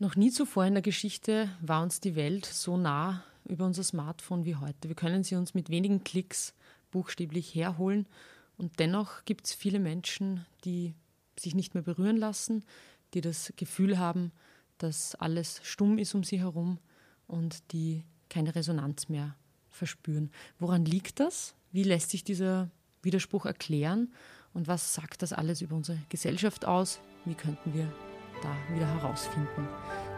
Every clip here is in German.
Noch nie zuvor in der Geschichte war uns die Welt so nah über unser Smartphone wie heute. Wir können sie uns mit wenigen Klicks buchstäblich herholen. Und dennoch gibt es viele Menschen, die sich nicht mehr berühren lassen, die das Gefühl haben, dass alles stumm ist um sie herum und die keine Resonanz mehr verspüren. Woran liegt das? Wie lässt sich dieser Widerspruch erklären? Und was sagt das alles über unsere Gesellschaft aus? Wie könnten wir da wieder herausfinden?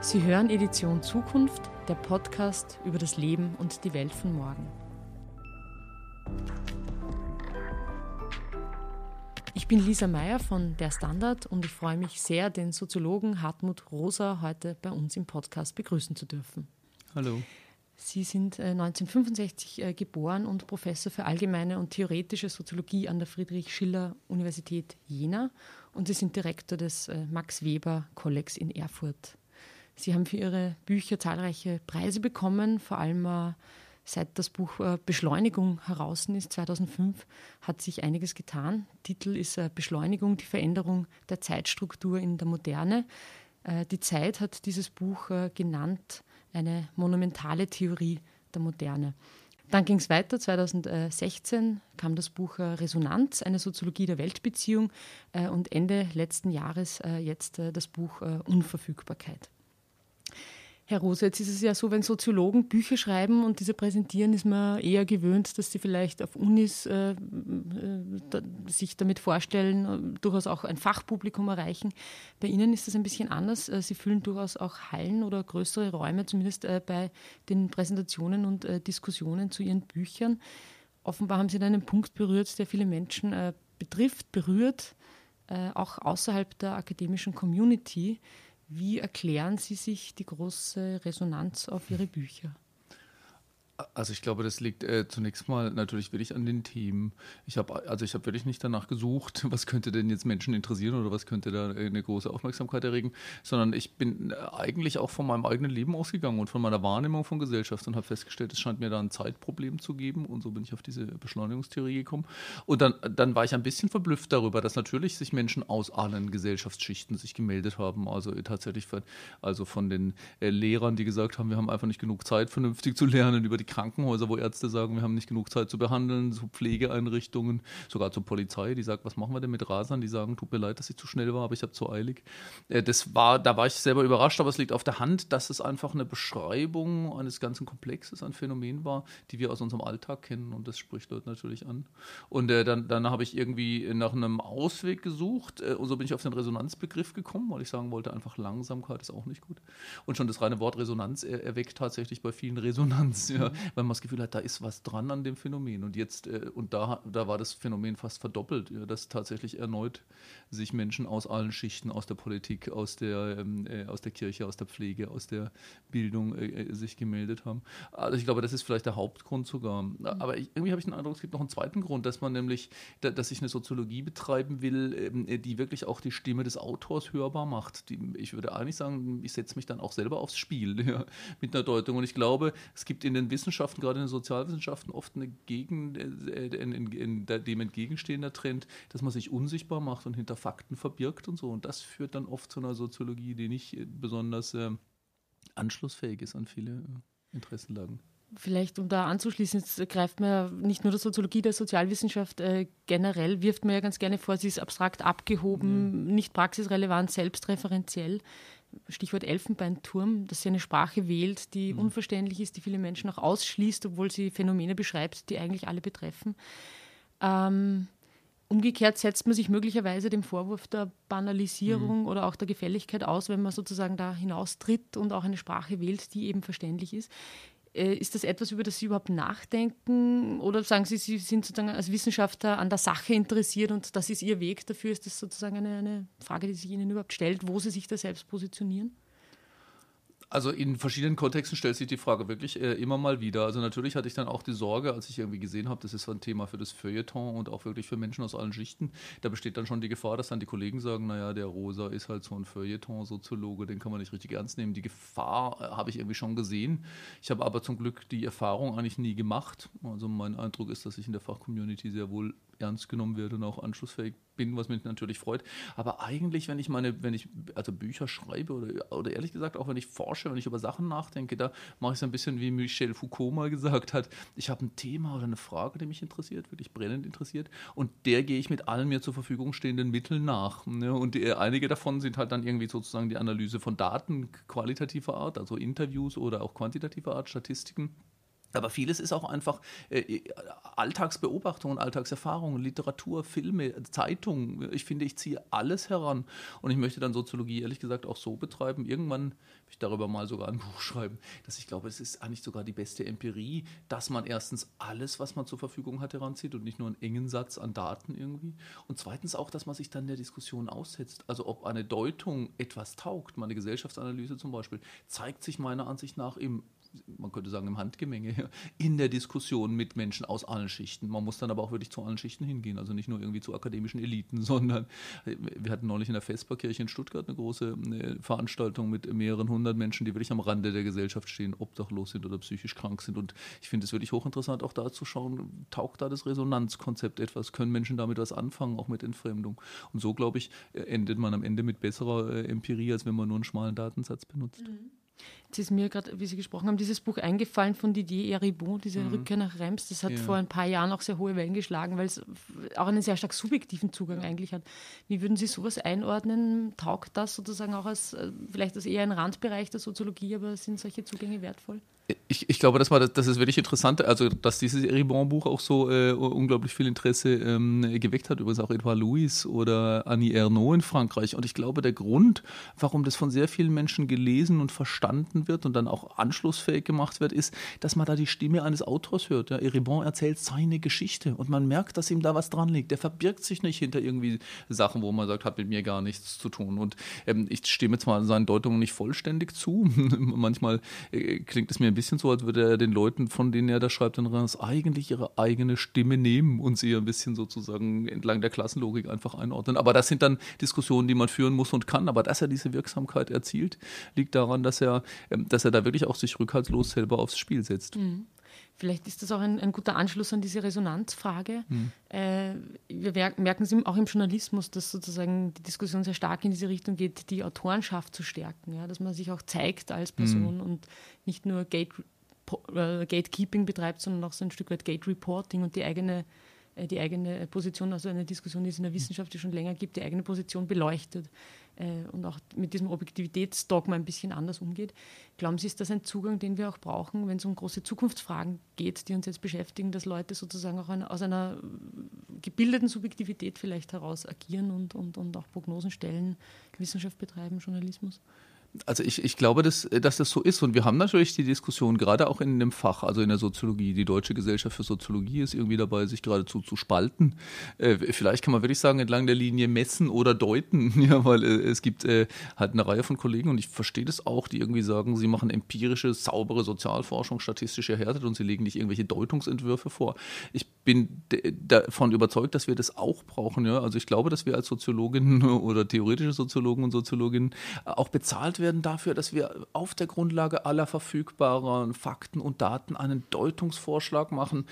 Sie hören Edition Zukunft, der Podcast über das Leben und die Welt von morgen. Ich bin Lisa Meyer von Der Standard und ich freue mich sehr, den Soziologen Hartmut Rosa heute bei uns im Podcast begrüßen zu dürfen. Hallo. Sie sind 1965 äh, äh, geboren und Professor für allgemeine und theoretische Soziologie an der Friedrich-Schiller-Universität Jena und Sie sind Direktor des äh, Max Weber-Kollegs in Erfurt. Sie haben für Ihre Bücher zahlreiche Preise bekommen, vor allem seit das Buch Beschleunigung heraus ist, 2005, hat sich einiges getan. Titel ist Beschleunigung, die Veränderung der Zeitstruktur in der Moderne. Die Zeit hat dieses Buch genannt eine monumentale Theorie der Moderne. Dann ging es weiter. 2016 kam das Buch äh, Resonanz, eine Soziologie der Weltbeziehung äh, und Ende letzten Jahres äh, jetzt das Buch Unverfügbarkeit. Herr Rose, jetzt ist es ja so, wenn Soziologen Bücher schreiben und diese präsentieren, ist man eher gewöhnt, dass sie vielleicht auf Unis äh, äh, sich damit vorstellen, äh, durchaus auch ein Fachpublikum erreichen. Bei Ihnen ist das ein bisschen anders. Äh, sie füllen durchaus auch Hallen oder größere Räume, zumindest äh, bei den Präsentationen und äh, Diskussionen zu Ihren Büchern. Offenbar haben Sie da einen Punkt berührt, der viele Menschen betrifft, berührt, auch außerhalb der akademischen Community. Wie erklären Sie sich die große Resonanz auf Ihre Bücher? Also ich glaube, das liegt äh, zunächst mal natürlich wirklich an den Themen. Ich habe also ich habe wirklich nicht danach gesucht, was könnte denn jetzt Menschen interessieren oder was könnte da eine große Aufmerksamkeit erregen, sondern ich bin äh, eigentlich auch von meinem eigenen Leben ausgegangen und von meiner Wahrnehmung von Gesellschaft und habe festgestellt, es scheint mir da ein Zeitproblem zu geben und so bin ich auf diese Beschleunigungstheorie gekommen. Und dann, dann war ich ein bisschen verblüfft darüber, dass natürlich sich Menschen aus allen Gesellschaftsschichten sich gemeldet haben. Also tatsächlich von, also von den äh, Lehrern, die gesagt haben, wir haben einfach nicht genug Zeit, vernünftig zu lernen, über die Krankenhäuser, wo Ärzte sagen, wir haben nicht genug Zeit zu behandeln, zu Pflegeeinrichtungen, sogar zur Polizei, die sagt, was machen wir denn mit Rasern? Die sagen, tut mir leid, dass ich zu schnell war, aber ich habe zu eilig. Äh, das war, da war ich selber überrascht, aber es liegt auf der Hand, dass es einfach eine Beschreibung eines ganzen Komplexes an Phänomenen war, die wir aus unserem Alltag kennen und das spricht Leute natürlich an. Und äh, dann, dann habe ich irgendwie nach einem Ausweg gesucht äh, und so bin ich auf den Resonanzbegriff gekommen, weil ich sagen wollte, einfach Langsamkeit ist auch nicht gut. Und schon das reine Wort Resonanz er, erweckt tatsächlich bei vielen Resonanz. Ja weil man das Gefühl hat, da ist was dran an dem Phänomen. Und jetzt, äh, und da, da war das Phänomen fast verdoppelt, ja, dass tatsächlich erneut sich Menschen aus allen Schichten, aus der Politik, aus der, ähm, äh, aus der Kirche, aus der Pflege, aus der Bildung äh, äh sich gemeldet haben. Also ich glaube, das ist vielleicht der Hauptgrund sogar. Mhm. Aber ich, irgendwie habe ich den Eindruck, es gibt noch einen zweiten Grund, dass man nämlich, da, dass ich eine Soziologie betreiben will, ähm, äh, die wirklich auch die Stimme des Autors hörbar macht. Die, ich würde eigentlich sagen, ich setze mich dann auch selber aufs Spiel ja, mit einer Deutung. Und ich glaube, es gibt in den Wissenschaften gerade in den Sozialwissenschaften, oft eine Gegen, äh, in, in, in dem entgegenstehender Trend, dass man sich unsichtbar macht und hinter Fakten verbirgt und so. Und das führt dann oft zu einer Soziologie, die nicht besonders äh, anschlussfähig ist an viele äh, Interessenlagen. Vielleicht, um da anzuschließen, jetzt greift man ja nicht nur der Soziologie der Sozialwissenschaft äh, generell, wirft man ja ganz gerne vor, sie ist abstrakt abgehoben, mhm. nicht praxisrelevant, selbstreferenziell. Stichwort Elfenbeinturm, dass sie eine Sprache wählt, die mhm. unverständlich ist, die viele Menschen auch ausschließt, obwohl sie Phänomene beschreibt, die eigentlich alle betreffen. Ähm, umgekehrt setzt man sich möglicherweise dem Vorwurf der Banalisierung mhm. oder auch der Gefälligkeit aus, wenn man sozusagen da hinaustritt und auch eine Sprache wählt, die eben verständlich ist. Äh, ist das etwas, über das Sie überhaupt nachdenken? Oder sagen Sie, Sie sind sozusagen als Wissenschaftler an der Sache interessiert und das ist Ihr Weg dafür? Ist das sozusagen eine, eine Frage, die sich Ihnen überhaupt stellt, wo Sie sich da selbst positionieren? Also in verschiedenen Kontexten stellt sich die Frage wirklich äh, immer mal wieder. Also natürlich hatte ich dann auch die Sorge, als ich irgendwie gesehen habe, das ist so ein Thema für das Feuilleton und auch wirklich für Menschen aus allen Schichten. Da besteht dann schon die Gefahr, dass dann die Kollegen sagen, naja, der Rosa ist halt so ein Feuilleton-Soziologe, den kann man nicht richtig ernst nehmen. Die Gefahr äh, habe ich irgendwie schon gesehen. Ich habe aber zum Glück die Erfahrung eigentlich nie gemacht. Also mein Eindruck ist, dass ich in der Fachcommunity sehr wohl ernst genommen werde und auch anschlussfähig bin, was mich natürlich freut. Aber eigentlich, wenn ich meine, wenn ich also Bücher schreibe oder, oder ehrlich gesagt auch wenn ich forsche, wenn ich über Sachen nachdenke, da mache ich es ein bisschen wie Michel Foucault mal gesagt hat. Ich habe ein Thema oder eine Frage, die mich interessiert, wirklich brennend interessiert und der gehe ich mit allen mir zur Verfügung stehenden Mitteln nach. Ne? Und die, einige davon sind halt dann irgendwie sozusagen die Analyse von Daten qualitativer Art, also Interviews oder auch quantitativer Art, Statistiken. Aber vieles ist auch einfach äh, Alltagsbeobachtung, Alltagserfahrungen, Literatur, Filme, Zeitungen. Ich finde, ich ziehe alles heran. Und ich möchte dann Soziologie ehrlich gesagt auch so betreiben. Irgendwann will ich darüber mal sogar ein Buch schreiben, dass ich glaube, es ist eigentlich sogar die beste Empirie, dass man erstens alles, was man zur Verfügung hat, heranzieht und nicht nur einen engen Satz an Daten irgendwie. Und zweitens auch, dass man sich dann der Diskussion aussetzt. Also ob eine Deutung etwas taugt, meine Gesellschaftsanalyse zum Beispiel, zeigt sich meiner Ansicht nach im man könnte sagen, im Handgemenge, in der Diskussion mit Menschen aus allen Schichten. Man muss dann aber auch wirklich zu allen Schichten hingehen, also nicht nur irgendwie zu akademischen Eliten, sondern wir hatten neulich in der Vesperkirche in Stuttgart eine große Veranstaltung mit mehreren hundert Menschen, die wirklich am Rande der Gesellschaft stehen, obdachlos sind oder psychisch krank sind. Und ich finde es wirklich hochinteressant, auch da zu schauen, taugt da das Resonanzkonzept etwas? Können Menschen damit was anfangen, auch mit Entfremdung? Und so, glaube ich, endet man am Ende mit besserer äh, Empirie, als wenn man nur einen schmalen Datensatz benutzt. Mhm. Jetzt ist mir gerade, wie Sie gesprochen haben, dieses Buch eingefallen von Didier Eribon, diese mhm. Rückkehr nach Reims. Das hat ja. vor ein paar Jahren auch sehr hohe Wellen geschlagen, weil es auch einen sehr stark subjektiven Zugang eigentlich hat. Wie würden Sie sowas einordnen? Taugt das sozusagen auch als, äh, vielleicht als eher ein Randbereich der Soziologie, aber sind solche Zugänge wertvoll? Ich, ich glaube, das war das, das ist wirklich interessant, also dass dieses Eribon-Buch auch so äh, unglaublich viel Interesse ähm, geweckt hat, übrigens auch Edouard Louis oder Annie Ernaux in Frankreich. Und ich glaube, der Grund, warum das von sehr vielen Menschen gelesen und verstanden wird und dann auch anschlussfähig gemacht wird, ist, dass man da die Stimme eines Autors hört. Ja, Eribon erzählt seine Geschichte und man merkt, dass ihm da was dran liegt. Der verbirgt sich nicht hinter irgendwie Sachen, wo man sagt, hat mit mir gar nichts zu tun. Und ähm, ich stimme zwar seinen Deutungen nicht vollständig zu. Manchmal äh, klingt es mir ein bisschen so, als würde er den Leuten, von denen er da schreibt, dann eigentlich ihre eigene Stimme nehmen und sie ein bisschen sozusagen entlang der Klassenlogik einfach einordnen. Aber das sind dann Diskussionen, die man führen muss und kann. Aber dass er diese Wirksamkeit erzielt, liegt daran, dass er, ähm, dass er da wirklich auch sich rückhaltslos selber aufs Spiel setzt. Mhm. Vielleicht ist das auch ein, ein, guter Anschluss an diese Resonanzfrage. Mhm. Äh, wir merken es auch im Journalismus, dass sozusagen die Diskussion sehr stark in diese Richtung geht, die Autorenschaft zu stärken, ja? dass man sich auch zeigt als Person mhm. und nicht nur Gate, äh, Gatekeeping betreibt, sondern auch so ein Stück weit Gate Reporting und die eigene die eigene Position, also eine Diskussion, die es in der Wissenschaft schon länger gibt, die eigene Position beleuchtet äh, und auch mit diesem Objektivitätsdogma ein bisschen anders umgeht. Glauben Sie, ist das ein Zugang, den wir auch brauchen, wenn es um große Zukunftsfragen geht, die uns jetzt beschäftigen, dass Leute sozusagen auch aus einer gebildeten Subjektivität vielleicht heraus agieren und, und, und auch Prognosen stellen, Wissenschaft betreiben, Journalismus? Also ich, ich glaube, dass, dass das so ist. Und wir haben natürlich die Diskussion, gerade auch in dem Fach, also in der Soziologie. Die Deutsche Gesellschaft für Soziologie ist irgendwie dabei, sich geradezu zu spalten. Äh, vielleicht kann man wirklich sagen, entlang der Linie messen oder deuten. Ja, weil äh, es gibt äh, halt eine Reihe von Kollegen, und ich verstehe das auch, die irgendwie sagen, sie machen empirische, saubere Sozialforschung, statistisch erhärtet und sie legen nicht irgendwelche Deutungsentwürfe vor. Ich bin davon überzeugt, dass wir das auch brauchen. Ja? Also ich glaube, dass wir als Soziologinnen oder theoretische Soziologen und Soziologinnen auch bezahlt werden dafür, dass wir auf der Grundlage aller verfügbaren Fakten und Daten einen Deutungsvorschlag machen,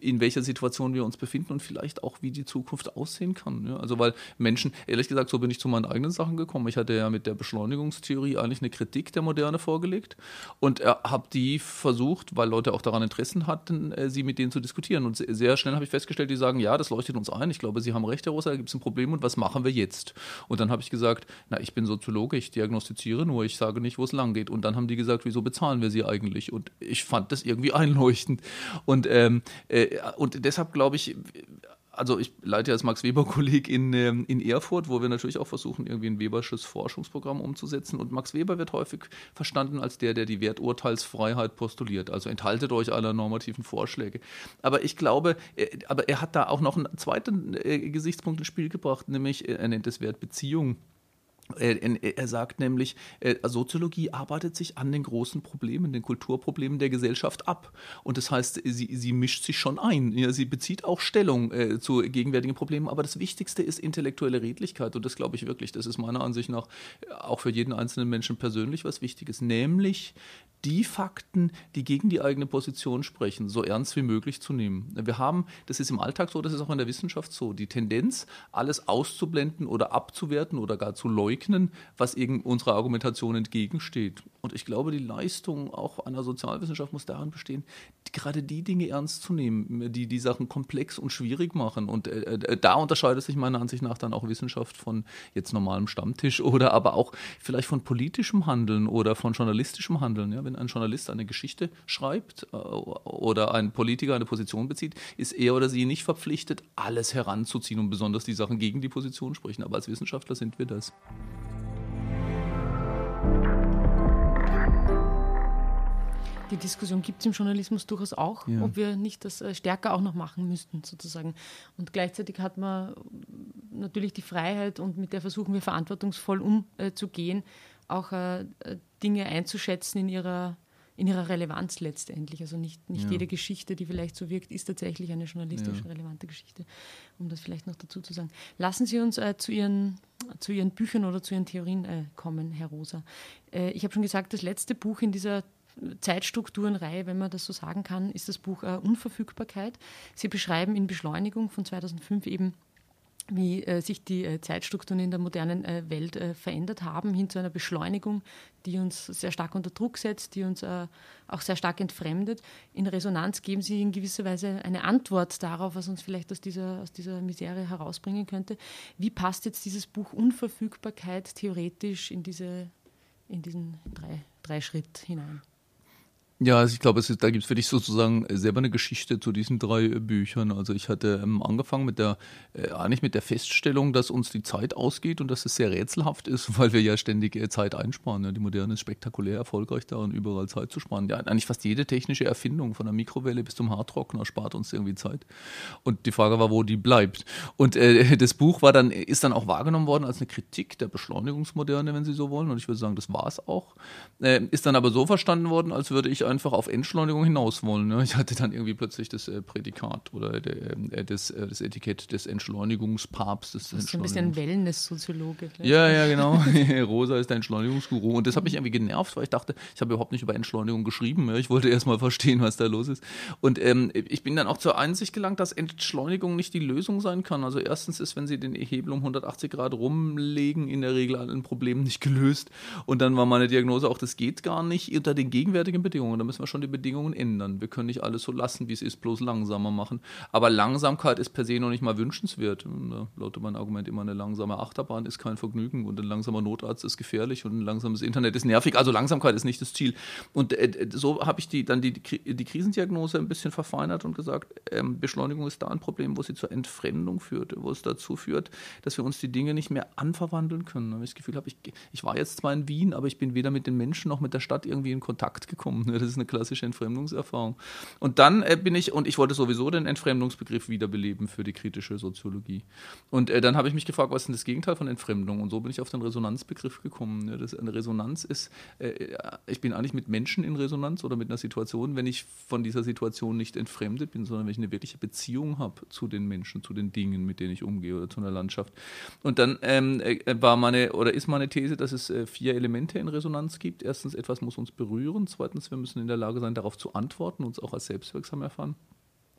in welcher Situation wir uns befinden und vielleicht auch, wie die Zukunft aussehen kann. Ja, also weil Menschen, ehrlich gesagt, so bin ich zu meinen eigenen Sachen gekommen. Ich hatte ja mit der Beschleunigungstheorie eigentlich eine Kritik der Moderne vorgelegt und äh, habe die versucht, weil Leute auch daran Interessen hatten, äh, sie mit denen zu diskutieren. Und sehr schnell habe ich festgestellt, die sagen, ja, das leuchtet uns ein. Ich glaube, Sie haben recht, Herr Rosa, da gibt es ein Problem und was machen wir jetzt? Und dann habe ich gesagt, na, ich bin Soziologe, ich diagnostiziere nur, ich sage nicht, wo es lang geht. Und dann haben die gesagt, wieso bezahlen wir sie eigentlich? Und ich fand das irgendwie einleuchtend. Und, ähm, äh, und deshalb glaube ich, also ich leite ja das Max-Weber-Kolleg in, ähm, in Erfurt, wo wir natürlich auch versuchen, irgendwie ein Webersches Forschungsprogramm umzusetzen. Und Max Weber wird häufig verstanden als der, der die Werturteilsfreiheit postuliert. Also enthaltet euch aller normativen Vorschläge. Aber ich glaube, äh, aber er hat da auch noch einen zweiten äh, Gesichtspunkt ins Spiel gebracht, nämlich er nennt es Wertbeziehung. Er sagt nämlich, Soziologie arbeitet sich an den großen Problemen, den Kulturproblemen der Gesellschaft ab. Und das heißt, sie, sie mischt sich schon ein. Ja, sie bezieht auch Stellung äh, zu gegenwärtigen Problemen. Aber das Wichtigste ist intellektuelle Redlichkeit. Und das glaube ich wirklich. Das ist meiner Ansicht nach auch für jeden einzelnen Menschen persönlich was Wichtiges. Nämlich die Fakten, die gegen die eigene Position sprechen, so ernst wie möglich zu nehmen. Wir haben, das ist im Alltag so, das ist auch in der Wissenschaft so, die Tendenz, alles auszublenden oder abzuwerten oder gar zu leugnen, was eben unserer Argumentation entgegensteht. Und ich glaube, die Leistung auch einer Sozialwissenschaft muss darin bestehen, gerade die Dinge ernst zu nehmen, die die Sachen komplex und schwierig machen. Und äh, äh, da unterscheidet sich meiner Ansicht nach dann auch Wissenschaft von jetzt normalem Stammtisch oder aber auch vielleicht von politischem Handeln oder von journalistischem Handeln. Ja, wenn ein Journalist eine Geschichte schreibt äh, oder ein Politiker eine Position bezieht, ist er oder sie nicht verpflichtet, alles heranzuziehen und besonders die Sachen gegen die Position sprechen. Aber als Wissenschaftler sind wir das. Die Diskussion gibt es im Journalismus durchaus auch, ja. ob wir nicht das äh, stärker auch noch machen müssten, sozusagen. Und gleichzeitig hat man natürlich die Freiheit und mit der versuchen wir verantwortungsvoll umzugehen, auch äh, Dinge einzuschätzen in ihrer, in ihrer Relevanz letztendlich. Also nicht, nicht ja. jede Geschichte, die vielleicht so wirkt, ist tatsächlich eine journalistisch ja. relevante Geschichte, um das vielleicht noch dazu zu sagen. Lassen Sie uns äh, zu, Ihren, zu Ihren Büchern oder zu Ihren Theorien äh, kommen, Herr Rosa. Äh, ich habe schon gesagt, das letzte Buch in dieser Zeitstrukturenreihe, wenn man das so sagen kann, ist das Buch äh, Unverfügbarkeit. Sie beschreiben in Beschleunigung von 2005 eben wie äh, sich die äh, Zeitstrukturen in der modernen äh, Welt äh, verändert haben, hin zu einer Beschleunigung, die uns sehr stark unter Druck setzt, die uns äh, auch sehr stark entfremdet. In Resonanz geben sie in gewisser Weise eine Antwort darauf, was uns vielleicht aus dieser, aus dieser Misere herausbringen könnte. Wie passt jetzt dieses Buch Unverfügbarkeit theoretisch in, diese, in diesen drei, drei Schritt hinein? Ja, also ich glaube, ist, da gibt es für dich sozusagen selber eine Geschichte zu diesen drei äh, Büchern. Also ich hatte ähm, angefangen mit der, äh, eigentlich mit der Feststellung, dass uns die Zeit ausgeht und dass es sehr rätselhaft ist, weil wir ja ständig äh, Zeit einsparen. Ja. Die Moderne ist spektakulär erfolgreich daran, überall Zeit zu sparen. Ja, eigentlich fast jede technische Erfindung, von der Mikrowelle bis zum Haartrockner, spart uns irgendwie Zeit. Und die Frage war, wo die bleibt. Und äh, das Buch war dann, ist dann auch wahrgenommen worden als eine Kritik der Beschleunigungsmoderne, wenn Sie so wollen. Und ich würde sagen, das war es auch. Äh, ist dann aber so verstanden worden, als würde ich einfach auf Entschleunigung hinaus wollen. Ne? Ich hatte dann irgendwie plötzlich das äh, Prädikat oder der, äh, das, äh, das, Etikett des Entschleunigungspapstes. Das ist ein bisschen Wellness-Soziologe. Ja, ja, genau. Rosa ist der Entschleunigungsguru. Und das hat mich irgendwie genervt, weil ich dachte, ich habe überhaupt nicht über Entschleunigung geschrieben. Ja? Ich wollte erst mal verstehen, was da los ist. Und ähm, ich bin dann auch zur Einsicht gelangt, dass Entschleunigung nicht die Lösung sein kann. Also erstens ist, wenn Sie den Hebel um 180 Grad rumlegen, in der Regel ein Problem nicht gelöst. Und dann war meine Diagnose auch, das geht gar nicht unter den gegenwärtigen Bedingungen da müssen wir schon die Bedingungen ändern. Wir können nicht alles so lassen, wie es ist, bloß langsamer machen. Aber Langsamkeit ist per se noch nicht mal wünschenswert. Und da lautet mein Argument immer, eine langsame Achterbahn ist kein Vergnügen und ein langsamer Notarzt ist gefährlich und ein langsames Internet ist nervig. Also Langsamkeit ist nicht das Ziel. Und äh, so habe ich die, dann die, die Krisendiagnose ein bisschen verfeinert und gesagt, ähm, Beschleunigung ist da ein Problem, wo sie zur Entfremdung führt, wo es dazu führt, dass wir uns die Dinge nicht mehr anverwandeln können. Da ich das Gefühl habe, ich, ich war jetzt zwar in Wien, aber ich bin weder mit den Menschen noch mit der Stadt irgendwie in Kontakt gekommen. Das ist eine klassische Entfremdungserfahrung. Und dann äh, bin ich, und ich wollte sowieso den Entfremdungsbegriff wiederbeleben für die kritische Soziologie. Und äh, dann habe ich mich gefragt, was ist denn das Gegenteil von Entfremdung? Und so bin ich auf den Resonanzbegriff gekommen. Ja, das, eine Resonanz ist, äh, ich bin eigentlich mit Menschen in Resonanz oder mit einer Situation, wenn ich von dieser Situation nicht entfremdet bin, sondern wenn ich eine wirkliche Beziehung habe zu den Menschen, zu den Dingen, mit denen ich umgehe oder zu einer Landschaft. Und dann ähm, äh, war meine, oder ist meine These, dass es äh, vier Elemente in Resonanz gibt. Erstens, etwas muss uns berühren. Zweitens, wir müssen in der Lage sein, darauf zu antworten, uns auch als selbstwirksam erfahren.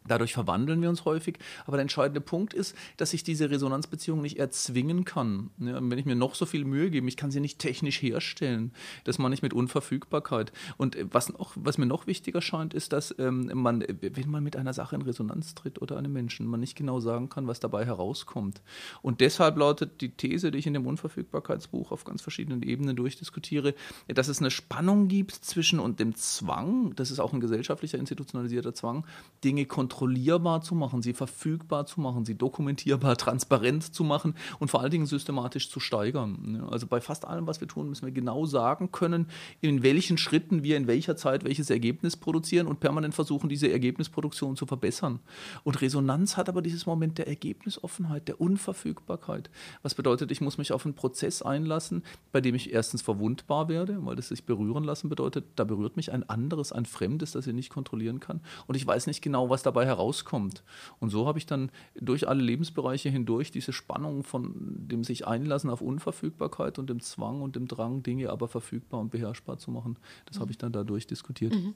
Dadurch verwandeln wir uns häufig. Aber der entscheidende Punkt ist, dass ich diese Resonanzbeziehung nicht erzwingen kann. Ja, wenn ich mir noch so viel Mühe gebe, ich kann sie nicht technisch herstellen. Das meine ich mit Unverfügbarkeit. Und äh, was, noch, was mir noch wichtiger scheint, ist, dass ähm, man, wenn man mit einer Sache in Resonanz tritt oder einem Menschen, man nicht genau sagen kann, was dabei herauskommt. Und deshalb lautet die These, die ich in dem Unverfügbarkeitsbuch auf ganz verschiedenen Ebenen durchdiskutiere, dass es eine Spannung gibt zwischen und dem Zwang, das ist auch ein gesellschaftlicher, institutionalisierter Zwang, Dinge kontrollieren kontrollierbar zu machen, sie verfügbar zu machen, sie dokumentierbar, transparent zu machen und vor allen Dingen systematisch zu steigern. Also bei fast allem, was wir tun, müssen wir genau sagen können, in welchen Schritten wir in welcher Zeit welches Ergebnis produzieren und permanent versuchen, diese Ergebnisproduktion zu verbessern. Und Resonanz hat aber dieses Moment der Ergebnisoffenheit, der Unverfügbarkeit. Was bedeutet, ich muss mich auf einen Prozess einlassen, bei dem ich erstens verwundbar werde, weil das sich berühren lassen bedeutet, da berührt mich ein anderes, ein Fremdes, das ich nicht kontrollieren kann. Und ich weiß nicht genau, was dabei herauskommt. Und so habe ich dann durch alle Lebensbereiche hindurch diese Spannung von dem sich einlassen auf Unverfügbarkeit und dem Zwang und dem Drang, Dinge aber verfügbar und beherrschbar zu machen. Das habe ich dann dadurch diskutiert. Mhm.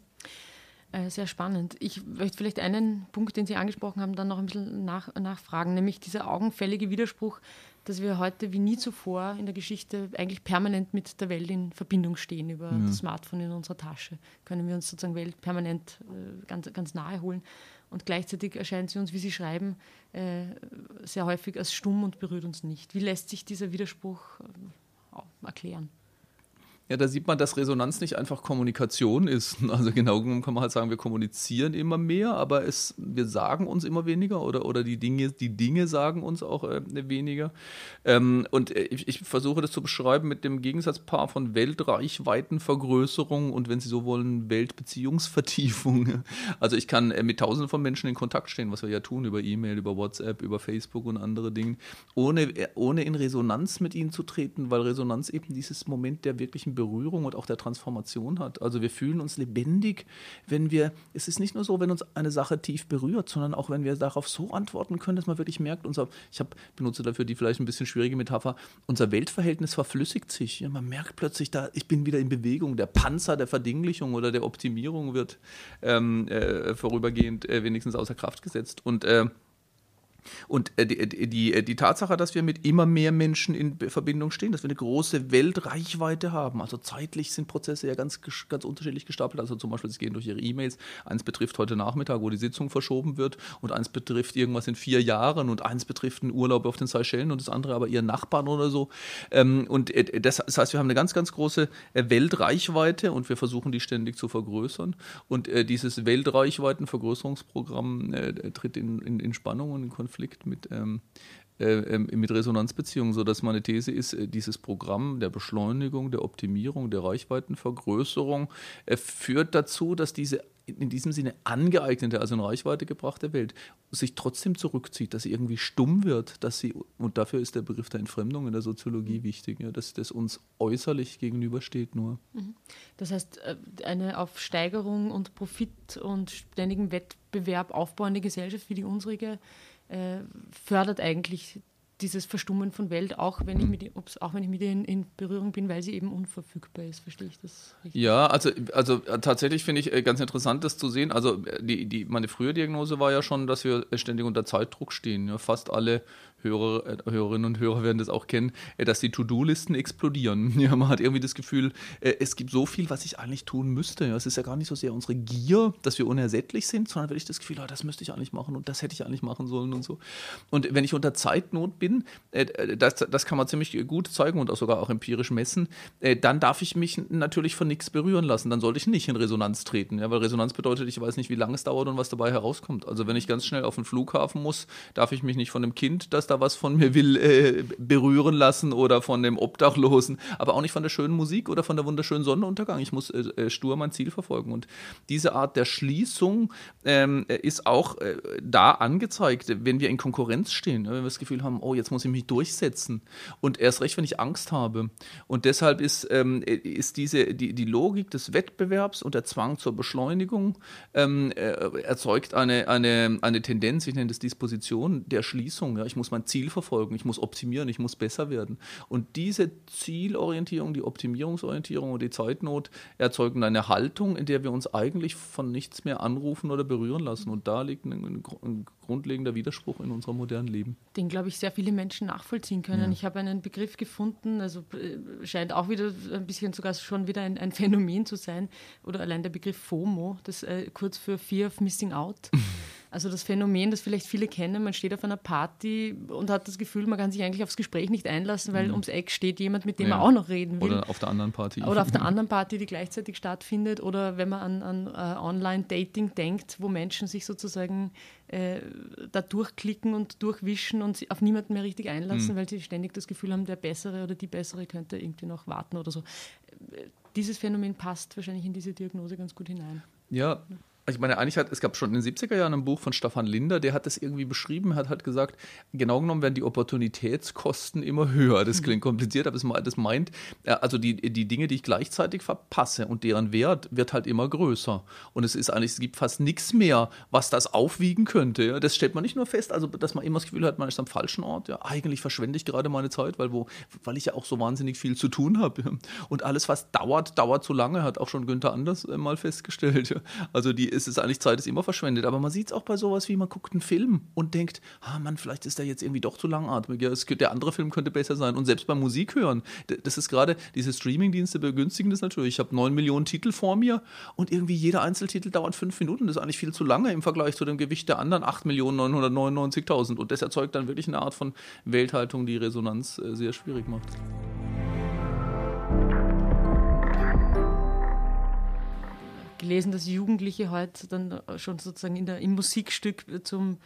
Äh, sehr spannend. Ich möchte vielleicht einen Punkt, den Sie angesprochen haben, dann noch ein bisschen nach, nachfragen, nämlich dieser augenfällige Widerspruch, dass wir heute wie nie zuvor in der Geschichte eigentlich permanent mit der Welt in Verbindung stehen über ja. das Smartphone in unserer Tasche. Können wir uns sozusagen Welt permanent äh, ganz, ganz nahe holen. Und gleichzeitig erscheint sie uns, wie Sie schreiben, äh, sehr häufig als stumm und berührt uns nicht. Wie lässt sich dieser Widerspruch äh, erklären? Ja, da sieht man, dass Resonanz nicht einfach Kommunikation ist. Also genau genommen kann man halt sagen, wir kommunizieren immer mehr, aber es, wir sagen uns immer weniger oder, oder die, Dinge, die Dinge sagen uns auch äh, weniger. Ähm, und äh, ich, ich, versuche das zu beschreiben mit dem Gegensatzpaar von Weltreichweitenvergrößerung und, wenn Sie so wollen, Weltbeziehungsvertiefung. Also ich kann äh, mit tausenden von Menschen in Kontakt stehen, was wir ja tun über E-Mail, über WhatsApp, über Facebook und andere Dinge, ohne, äh, ohne in Resonanz mit ihnen zu treten, weil Resonanz eben dieses Moment der wirklichen und auch der Transformation hat. Also wir fühlen uns lebendig, wenn wir, es ist nicht nur so, wenn uns eine Sache tief berührt, sondern auch wenn wir darauf so antworten können, dass man wirklich merkt, unser, ich hab, benutze dafür die vielleicht ein bisschen schwierige Metapher, unser Weltverhältnis verflüssigt sich. Ja, man merkt plötzlich, da, ich bin wieder in Bewegung. Der Panzer der Verdinglichung oder der Optimierung wird ähm, äh, vorübergehend äh, wenigstens außer Kraft gesetzt. Und äh, und äh, die, die, äh, die, Tatsache, dass wir mit immer mehr Menschen in Verbindung stehen, dass wir eine große Weltreichweite haben, also zeitlich sind Prozesse ja ganz, ganz unterschiedlich gestapelt. Also zum Beispiel, sie gehen durch ihre E-Mails. Eins betrifft heute Nachmittag, wo die Sitzung verschoben wird, und eins betrifft irgendwas in vier Jahren, und eins betrifft einen Urlaub auf den Seychellen und das andere aber ihren Nachbarn oder so. Ähm, und äh, das heißt, wir haben eine ganz, ganz große Weltreichweite und wir versuchen, die ständig zu vergrößern. Und dieses Weltreichweitenvergrößerungsprogramm tritt in, in, in Spannung und in Konflikt Konflikt mit, ähm, äh, ähm, mit Resonanzbeziehungen, sodass meine These ist, äh, dieses Programm der Beschleunigung, der Optimierung, der Reichweitenvergrößerung äh, führt dazu, dass diese in diesem Sinne angeeignete, also in Reichweite gebrachte Welt sich trotzdem zurückzieht, dass sie irgendwie stumm wird, dass sie, und dafür ist der Begriff der Entfremdung in der Soziologie mhm. wichtig, ja, dass das uns äußerlich gegenübersteht nur. Mhm. Das heißt, eine auf Steigerung und Profit und ständigem Wettbewerb aufbauende Gesellschaft wie die unsere äh, fördert eigentlich dieses Verstummen von Welt, auch wenn ich mit, ups, auch wenn ich mit ihr in, in, Berührung bin, weil sie eben unverfügbar ist. Verstehe ich das richtig? Ja, also, also äh, tatsächlich finde ich äh, ganz interessant, das zu sehen. Also die, die, meine frühe Diagnose war ja schon, dass wir ständig unter Zeitdruck stehen. Ja, fast alle Hörer, äh, Hörerinnen und Hörer werden das auch kennen, äh, dass die To-Do-Listen explodieren. Ja, man hat irgendwie das Gefühl, äh, es gibt so viel, was ich eigentlich tun müsste. Ja, es ist ja gar nicht so sehr unsere Gier, dass wir unersättlich sind, sondern wirklich das Gefühl, oh, das müsste ich eigentlich machen und das hätte ich eigentlich machen sollen und so. Und wenn ich unter Zeitnot bin, das, das kann man ziemlich gut zeigen und auch sogar auch empirisch messen, dann darf ich mich natürlich von nichts berühren lassen. Dann sollte ich nicht in Resonanz treten, ja, weil Resonanz bedeutet, ich weiß nicht, wie lange es dauert und was dabei herauskommt. Also wenn ich ganz schnell auf den Flughafen muss, darf ich mich nicht von einem Kind, das da da was von mir will, äh, berühren lassen oder von dem Obdachlosen, aber auch nicht von der schönen Musik oder von der wunderschönen Sonnenuntergang. Ich muss äh, äh stur mein Ziel verfolgen. Und diese Art der Schließung ähm, ist auch äh, da angezeigt, wenn wir in Konkurrenz stehen, wenn wir das Gefühl haben, oh, jetzt muss ich mich durchsetzen. Und erst recht, wenn ich Angst habe. Und deshalb ist, ähm, ist diese, die, die Logik des Wettbewerbs und der Zwang zur Beschleunigung ähm, äh, erzeugt eine, eine, eine Tendenz, ich nenne das Disposition der Schließung. Ja. Ich muss mein mein Ziel verfolgen, ich muss optimieren, ich muss besser werden. Und diese Zielorientierung, die Optimierungsorientierung und die Zeitnot erzeugen eine Haltung, in der wir uns eigentlich von nichts mehr anrufen oder berühren lassen. Und da liegt ein, ein grundlegender Widerspruch in unserem modernen Leben. Den, glaube ich, sehr viele Menschen nachvollziehen können. Ja. Ich habe einen Begriff gefunden, also äh, scheint auch wieder ein bisschen sogar schon wieder ein, ein Phänomen zu sein, oder allein der Begriff FOMO, das äh, kurz für Fear of Missing Out. Also das Phänomen, das vielleicht viele kennen, man steht auf einer Party und hat das Gefühl, man kann sich eigentlich aufs Gespräch nicht einlassen, weil mhm. ums Eck steht jemand, mit dem ja. man auch noch reden will. Oder auf der anderen Party. Oder auf der anderen Party, die gleichzeitig stattfindet. Oder wenn man an, an uh, Online-Dating denkt, wo Menschen sich sozusagen äh, da durchklicken und durchwischen und auf niemanden mehr richtig einlassen, mhm. weil sie ständig das Gefühl haben, der Bessere oder die Bessere könnte irgendwie noch warten oder so. Dieses Phänomen passt wahrscheinlich in diese Diagnose ganz gut hinein. Ja, ich meine, eigentlich hat es gab schon in den 70er Jahren ein Buch von Stefan Linder, der hat das irgendwie beschrieben, hat halt gesagt, genau genommen werden die Opportunitätskosten immer höher. Das klingt kompliziert, aber das meint, äh, also die, die Dinge, die ich gleichzeitig verpasse und deren Wert wird halt immer größer. Und es ist eigentlich, es gibt fast nichts mehr, was das aufwiegen könnte. Das stellt man nicht nur fest, also dass man immer das Gefühl hat, man ist am falschen Ort. Ja, eigentlich verschwende ich gerade meine Zeit, weil, wo, weil ich ja auch so wahnsinnig viel zu tun habe. Und alles, was dauert, dauert zu lange, hat auch schon Günther Anders äh, mal festgestellt. Also die ist es eigentlich Zeit, ist immer verschwendet. Aber man sieht es auch bei sowas wie, man guckt einen Film und denkt, ah Mann, vielleicht ist der jetzt irgendwie doch zu langatmig. Ja, es, der andere Film könnte besser sein. Und selbst beim Musik hören, das ist gerade, diese Streamingdienste begünstigen das natürlich. Ich habe neun Millionen Titel vor mir und irgendwie jeder Einzeltitel dauert fünf Minuten. Das ist eigentlich viel zu lange im Vergleich zu dem Gewicht der anderen 8.999.000. Und das erzeugt dann wirklich eine Art von Welthaltung, die Resonanz äh, sehr schwierig macht. Gelesen, dass Jugendliche heute dann schon sozusagen in der, im Musikstück zum,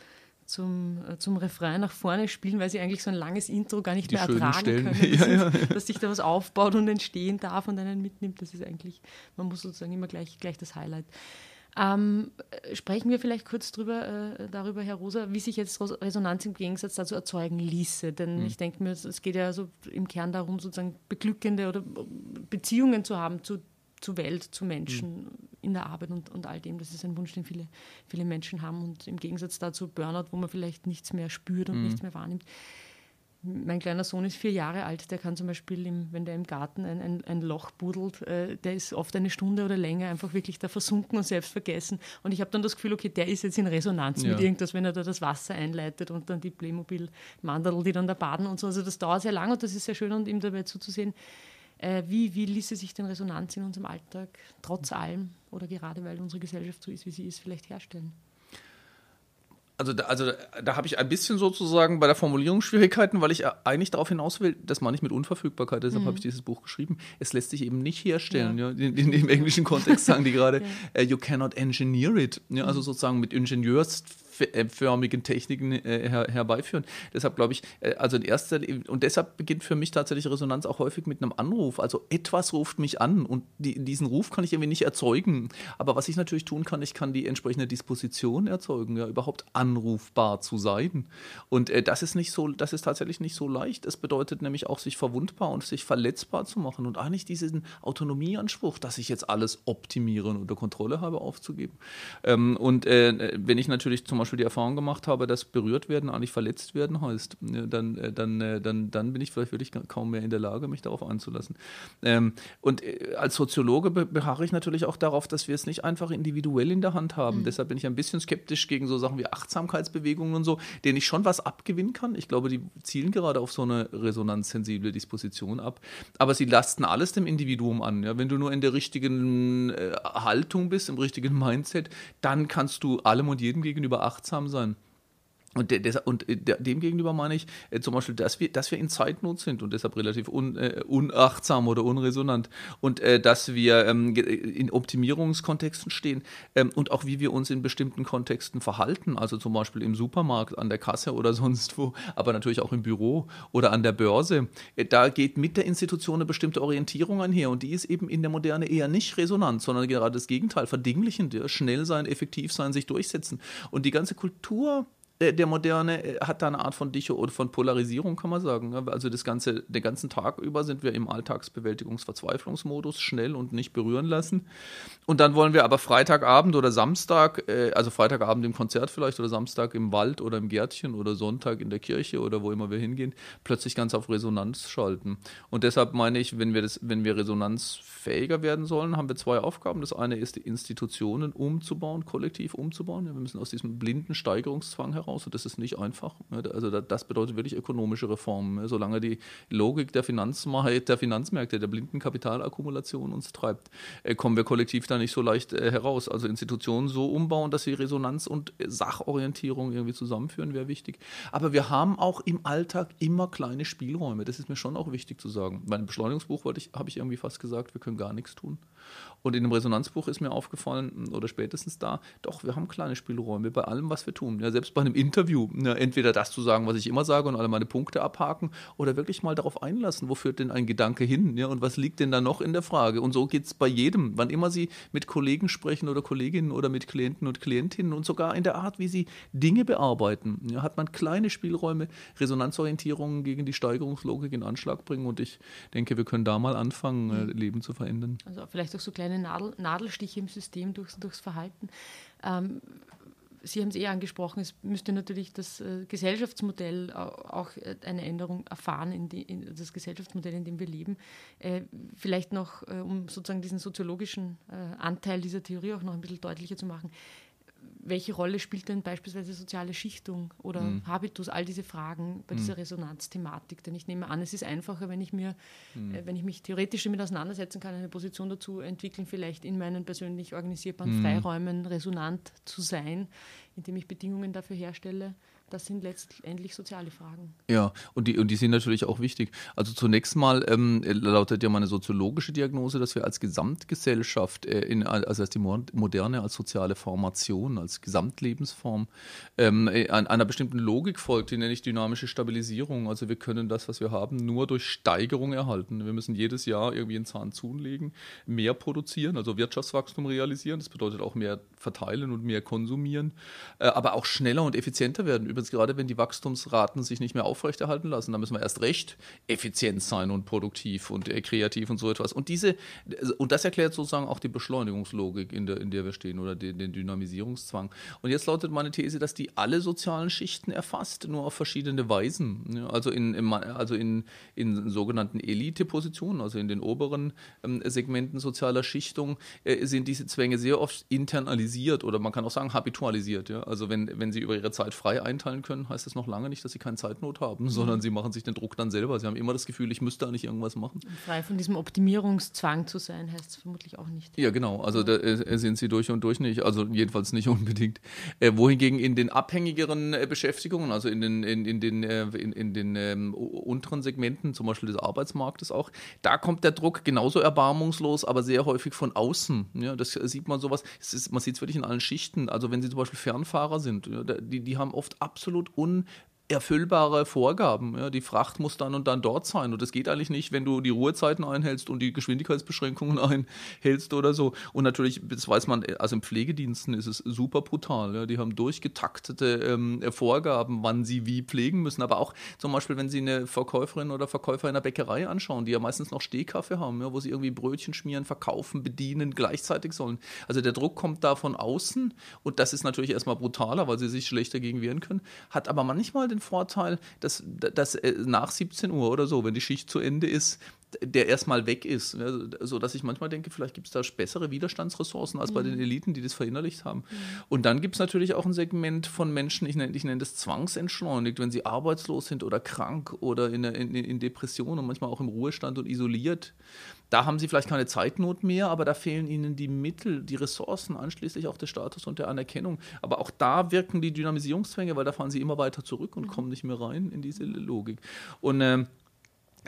zum, äh, zum Refrain nach vorne spielen, weil sie eigentlich so ein langes Intro gar nicht Die mehr ertragen Stellen. können. ja, ja. Dass sich da was aufbaut und entstehen darf und einen mitnimmt. Das ist eigentlich, man muss sozusagen immer gleich, gleich das Highlight. Ähm, sprechen wir vielleicht kurz drüber, äh, darüber, Herr Rosa, wie sich jetzt Resonanz im Gegensatz dazu erzeugen ließe. Denn mhm. ich denke mir, es geht ja so im Kern darum, sozusagen beglückende oder Beziehungen zu haben zu zur Welt, zu Menschen mhm. in der Arbeit und, und all dem. Das ist ein Wunsch, den viele, viele Menschen haben. Und im Gegensatz dazu Burnout, wo man vielleicht nichts mehr spürt und mhm. nichts mehr wahrnimmt. Mein kleiner Sohn ist vier Jahre alt, der kann zum Beispiel, im, wenn der im Garten ein, ein, ein Loch buddelt, äh, der ist oft eine Stunde oder länger einfach wirklich da versunken und selbst vergessen. Und ich habe dann das Gefühl, okay, der ist jetzt in Resonanz ja. mit irgendwas, wenn er da das Wasser einleitet und dann die Playmobil-Mandel, die dann da baden und so. Also das dauert sehr lang und das ist sehr schön und ihm dabei zuzusehen, äh, wie, wie ließe sich denn Resonanz in unserem Alltag trotz allem oder gerade weil unsere Gesellschaft so ist, wie sie ist, vielleicht herstellen? Also da, also da habe ich ein bisschen sozusagen bei der Formulierung Schwierigkeiten, weil ich eigentlich darauf hinaus will, das meine ich mit Unverfügbarkeit, deshalb mhm. habe ich dieses Buch geschrieben. Es lässt sich eben nicht herstellen. Ja. ja. In, in, Im englischen Kontext sagen die gerade, ja. uh, you cannot engineer it. Ja, also mhm. sozusagen mit Ingenieurs förmigen Techniken äh, her, herbeiführen. Deshalb glaube ich, äh, also in erster und deshalb beginnt für mich tatsächlich Resonanz auch häufig mit einem Anruf. Also etwas ruft mich an und die, diesen Ruf kann ich irgendwie nicht erzeugen. Aber was ich natürlich tun kann, ich kann die entsprechende Disposition erzeugen, ja, überhaupt anrufbar zu sein. Und äh, das ist nicht so, das ist tatsächlich nicht so leicht. Es bedeutet nämlich auch, sich verwundbar und sich verletzbar zu machen und eigentlich diesen Autonomieanspruch, dass ich jetzt alles optimiere und unter Kontrolle habe, aufzugeben. Ähm, und äh, wenn ich natürlich zum Beispiel Beispiel die Erfahrung gemacht habe, dass berührt werden eigentlich verletzt werden heißt, dann, äh, dann, äh, dann, dann bin ich vielleicht wirklich kaum mehr in der Lage, mich darauf einzulassen. Ähm, und äh, als Soziologe beharre ich natürlich auch darauf, dass wir es nicht einfach individuell in der Hand haben. Mhm. Deshalb bin ich ein bisschen skeptisch gegen so Sachen wie Achtsamkeitsbewegungen und so, denen ich schon was abgewinnen kann. Ich glaube, die zielen gerade auf so eine resonanzsensible Disposition ab. Aber sie lasten alles dem Individuum an. Ja? Wenn du nur in der richtigen Haltung bist, im richtigen Mindset, dann kannst du allem und jedem gegenüber achten achtsam sein. Und, de, und äh, dem gegenüber meine ich äh, zum Beispiel, dass wir, dass wir in Zeitnot sind und deshalb relativ un, äh, unachtsam oder unresonant und äh, dass wir ähm, in Optimierungskontexten stehen ähm, und auch wie wir uns in bestimmten Kontexten verhalten, also zum Beispiel im Supermarkt, an der Kasse oder sonst wo, aber natürlich auch im Büro oder an der Börse. Äh, da geht mit der Institution eine bestimmte Orientierung einher und die ist eben in der Moderne eher nicht resonant, sondern gerade das Gegenteil, verdinglichend, schnell sein, effektiv sein, sich durchsetzen. Und die ganze Kultur der, der Moderne äh, hat da eine Art von Dicho oder von Polarisierung, kann man sagen. Also das ganze, den ganzen Tag über sind wir im Alltagsbewältigungsverzweiflungsmodus, schnell und nicht berühren lassen. Und dann wollen wir aber Freitagabend oder Samstag, äh, also Freitagabend im Konzert vielleicht oder Samstag im Wald oder im Gärtchen oder Sonntag in der Kirche oder wo immer wir hingehen, plötzlich ganz auf Resonanz schalten. Und deshalb meine ich, wenn wir, das, wenn wir resonanzfähiger werden sollen, haben wir zwei Aufgaben. Das eine ist, die Institutionen umzubauen, kollektiv umzubauen. Wir müssen aus diesem blinden Steigerungszwang heraus und das ist nicht einfach. Also das bedeutet wirklich ökonomische Reformen. Solange die Logik der der Finanzmärkte, der blinden Kapitalakkumulation uns treibt, äh, kommen wir kollektiv da nicht so leicht äh, heraus. Also Institutionen so umbauen, dass sie Resonanz und Sachorientierung irgendwie zusammenführen, wäre wichtig. Aber wir haben auch im Alltag immer kleine Spielräume. Das ist mir schon auch wichtig zu sagen. Bei einem Beschleunigungsbuch habe ich irgendwie fast gesagt, wir können gar nichts tun. Und in dem Resonanzbuch ist mir aufgefallen, oder spätestens da, doch, wir haben kleine Spielräume bei allem, was wir tun. Ja, selbst bei einem Interview, ja, entweder das zu sagen, was ich immer sage und alle meine Punkte abhaken, oder wirklich mal darauf einlassen, wo führt denn ein Gedanke hin ja, und was liegt denn da noch in der Frage. Und so geht es bei jedem, wann immer Sie mit Kollegen sprechen oder Kolleginnen oder mit Klienten und Klientinnen und sogar in der Art, wie Sie Dinge bearbeiten, ja, hat man kleine Spielräume, Resonanzorientierungen gegen die Steigerungslogik in Anschlag bringen. Und ich denke, wir können da mal anfangen, äh, Leben zu verändern. Also vielleicht auch so kleine Nadel, Nadelstiche im System durchs, durchs Verhalten. Ähm, Sie haben es eh angesprochen, es müsste natürlich das äh, Gesellschaftsmodell auch äh, eine Änderung erfahren, in, die, in, das Gesellschaftsmodell, in dem wir leben. Äh, vielleicht noch, äh, um sozusagen diesen soziologischen äh, Anteil dieser Theorie auch noch ein bisschen deutlicher zu machen welche Rolle spielt denn beispielsweise soziale Schichtung oder mhm. Habitus, all diese Fragen bei mhm. dieser Resonanzthematik? Denn ich nehme an, es ist einfacher, wenn ich mir, mhm. äh, wenn ich mich theoretisch damit auseinandersetzen kann, eine Position dazu entwickeln, vielleicht in meinen persönlich organisierbaren mhm. Freiräumen resonant zu sein, indem ich Bedingungen dafür herstelle, das sind letztendlich soziale Fragen. Ja, und die, und die sind natürlich auch wichtig. Also zunächst mal ähm, lautet ja meine soziologische Diagnose, dass wir als Gesamtgesellschaft, äh, in, also als die Moderne, als soziale Formation, als Gesamtlebensform, ähm, äh, einer bestimmten Logik folgt, die nenne ich dynamische Stabilisierung. Also wir können das, was wir haben, nur durch Steigerung erhalten. Wir müssen jedes Jahr irgendwie einen Zahn zulegen, mehr produzieren, also Wirtschaftswachstum realisieren. Das bedeutet auch mehr verteilen und mehr konsumieren, äh, aber auch schneller und effizienter werden übrigens gerade, wenn die Wachstumsraten sich nicht mehr aufrechterhalten lassen, dann müssen wir erst recht effizient sein und produktiv und äh, kreativ und so etwas. Und diese, und das erklärt sozusagen auch die Beschleunigungslogik, in der, in der wir stehen, oder den, den Dynamisierungszwang. Und jetzt lautet meine These, dass die alle sozialen Schichten erfasst, nur auf verschiedene Weisen. also in, in also in, in sogenannten Elite-Positionen, also in den oberen ähm, Segmenten sozialer Schichtung, äh, sind diese Zwänge sehr oft internalisiert oder man kann auch sagen habitualisiert. Ja? Also wenn, wenn sie über ihre Zeit frei einteilen, einteilen können, heißt das noch lange nicht, dass sie keine Zeitnot haben, mhm. sondern sie machen sich den Druck dann selber. Sie haben immer das Gefühl, ich müsste eigentlich irgendwas machen. frei von diesem Optimierungszwang zu sein, heißt es vermutlich auch nicht. Ja, genau. Also da äh, sind sie durch und durch nicht. Also jedenfalls nicht unbedingt. Äh, wohingegen in den abhängigeren äh, Beschäftigungen, also in den, in, in den, äh, in, in, den ähm, unteren Segmenten, zum Beispiel des Arbeitsmarktes auch, da kommt der Druck genauso erbarmungslos, aber sehr häufig von außen. Ja, das sieht man sowas. Ist, man sieht es wirklich in allen Schichten. Also wenn Sie zum Beispiel Fernfahrer sind, ja, die, die haben oft absolut un erfüllbare Vorgaben. Ja, die Fracht muss dann und dann dort sein. Und das geht eigentlich nicht, wenn du die Ruhezeiten einhältst und die Geschwindigkeitsbeschränkungen einhältst oder so. Und natürlich, das weiß man, also im Pflegediensten ist es super brutal. Ja. Die haben durchgetaktete ähm, Vorgaben, wann sie wie pflegen müssen. Aber auch zum Beispiel, wenn sie eine Verkäuferin oder Verkäufer in der Bäckerei anschauen, die ja meistens noch Stehkaffee haben, ja, wo sie irgendwie Brötchen schmieren, verkaufen, bedienen, gleichzeitig sollen. Also der Druck kommt da von außen und das ist natürlich erstmal brutaler, weil sie sich schlechter dagegen wehren können, hat aber manchmal den den Vorteil, dass, dass äh, nach 17 Uhr oder so, wenn die Schicht zu Ende ist, der erstmal weg ist. Ne? So dass ich manchmal denke, vielleicht gibt es da bessere Widerstandsressourcen als mhm. bei den Eliten, die das verinnerlicht haben. Mhm. Und dann gibt es natürlich auch ein Segment von Menschen, ich nenne, ich nenne das zwangsentschleunigt, wenn sie arbeitslos sind oder krank oder in, in, in Depression und manchmal auch im Ruhestand und isoliert. Da haben sie vielleicht keine Zeitnot mehr, aber da fehlen ihnen die Mittel, die Ressourcen, anschließend auch der Status und der Anerkennung. Aber auch da wirken die Dynamisierungszwänge, weil da fahren sie immer weiter zurück und mhm. kommen nicht mehr rein in diese Logik. Und äh,